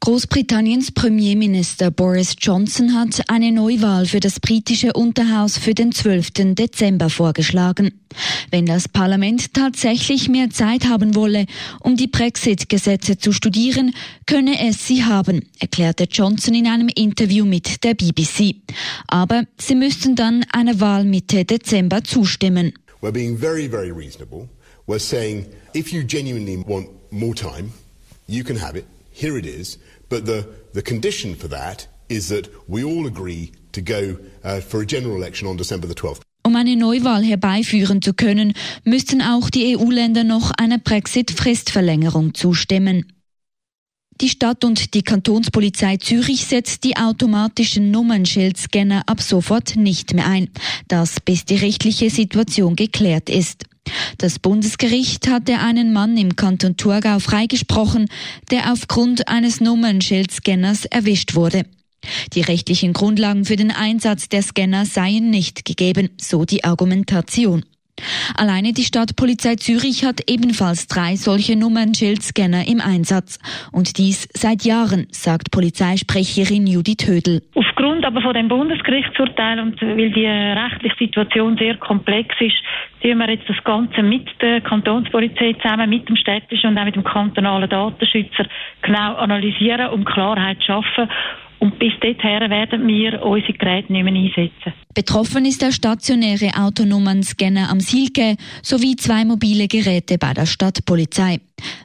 Großbritanniens Premierminister Boris Johnson hat eine Neuwahl für das britische Unterhaus für den 12. Dezember vorgeschlagen. Wenn das Parlament tatsächlich mehr Zeit haben wolle, um die Brexit-Gesetze zu studieren, könne es sie haben, erklärte Johnson in einem Interview mit der BBC. Aber sie müssten dann einer Wahl Mitte Dezember zustimmen. We're being very, very reasonable. We're saying if you genuinely want more time, you can have it. Here it is. But the, the condition for that is that we all agree to go uh, for a general election on December the 12th. Um eine Neuwahl herbeiführen zu können, müssten auch die EU-Länder noch einer Brexit-Fristverlängerung zustimmen. Die Stadt und die Kantonspolizei Zürich setzt die automatischen Nummernschildscanner ab sofort nicht mehr ein, das bis die rechtliche Situation geklärt ist. Das Bundesgericht hatte einen Mann im Kanton Thurgau freigesprochen, der aufgrund eines Nummernschildscanners erwischt wurde. Die rechtlichen Grundlagen für den Einsatz der Scanner seien nicht gegeben, so die Argumentation. Alleine die Stadtpolizei Zürich hat ebenfalls drei solche Nummernschildscanner im Einsatz. Und dies seit Jahren, sagt Polizeisprecherin Judith Hödel. Aufgrund aber von dem Bundesgerichtsurteil und weil die rechtliche Situation sehr komplex ist, tun wir jetzt das Ganze mit der Kantonspolizei zusammen, mit dem städtischen und auch mit dem kantonalen Datenschützer genau analysieren, um Klarheit zu schaffen. Und bis dahin werden wir unsere Geräte nicht mehr einsetzen. Betroffen ist der stationäre Autonummern-Scanner am Silke sowie zwei mobile Geräte bei der Stadtpolizei.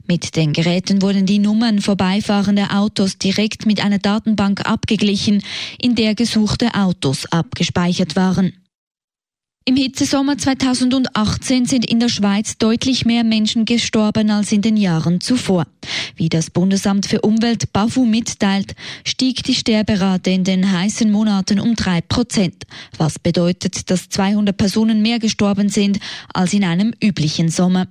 Mit den Geräten wurden die Nummern vorbeifahrender Autos direkt mit einer Datenbank abgeglichen, in der gesuchte Autos abgespeichert waren. Im Hitzesommer 2018 sind in der Schweiz deutlich mehr Menschen gestorben als in den Jahren zuvor. Wie das Bundesamt für Umwelt BAFU mitteilt, stieg die Sterberate in den heißen Monaten um drei Prozent, was bedeutet, dass 200 Personen mehr gestorben sind als in einem üblichen Sommer.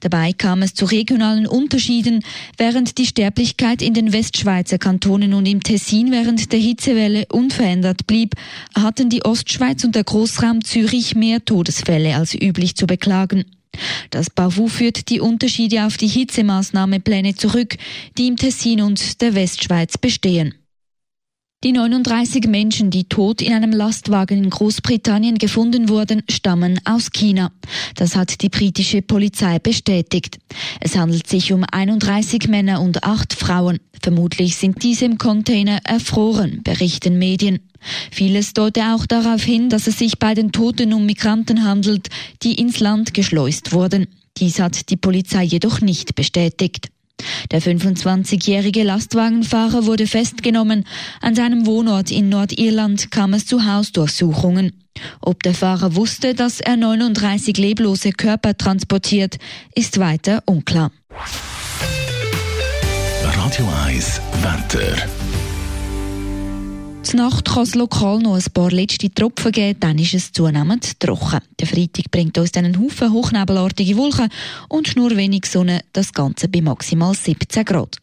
Dabei kam es zu regionalen Unterschieden. Während die Sterblichkeit in den Westschweizer Kantonen und im Tessin während der Hitzewelle unverändert blieb, hatten die Ostschweiz und der Großraum Zürich mehr Todesfälle als üblich zu beklagen. Das BAVU führt die Unterschiede auf die Hitzemaßnahmepläne zurück, die im Tessin und der Westschweiz bestehen. Die 39 Menschen, die tot in einem Lastwagen in Großbritannien gefunden wurden, stammen aus China. Das hat die britische Polizei bestätigt. Es handelt sich um 31 Männer und 8 Frauen. Vermutlich sind diese im Container erfroren, berichten Medien. Vieles deutet auch darauf hin, dass es sich bei den Toten um Migranten handelt, die ins Land geschleust wurden. Dies hat die Polizei jedoch nicht bestätigt. Der 25-jährige Lastwagenfahrer wurde festgenommen. An seinem Wohnort in Nordirland kam es zu Hausdurchsuchungen. Ob der Fahrer wusste, dass er 39 leblose Körper transportiert, ist weiter unklar. Radio 1, Wetter. Nacht kann es lokal noch ein paar letzte Tropfen geben, dann ist es zunehmend trocken. Der Freitag bringt uns dann einen Haufen hochnebelartige Wolken und nur wenig Sonne, das Ganze bei maximal 17 Grad.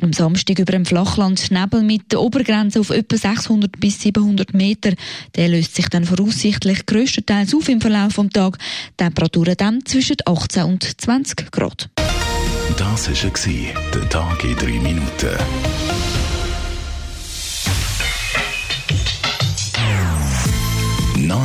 Am Samstag über dem Flachland Nebel mit der Obergrenze auf etwa 600 bis 700 Meter. Der löst sich dann voraussichtlich grösstenteils auf im Verlauf des Tages. Temperaturen dann zwischen 18 und 20 Grad. Das war der Tag in drei Minuten.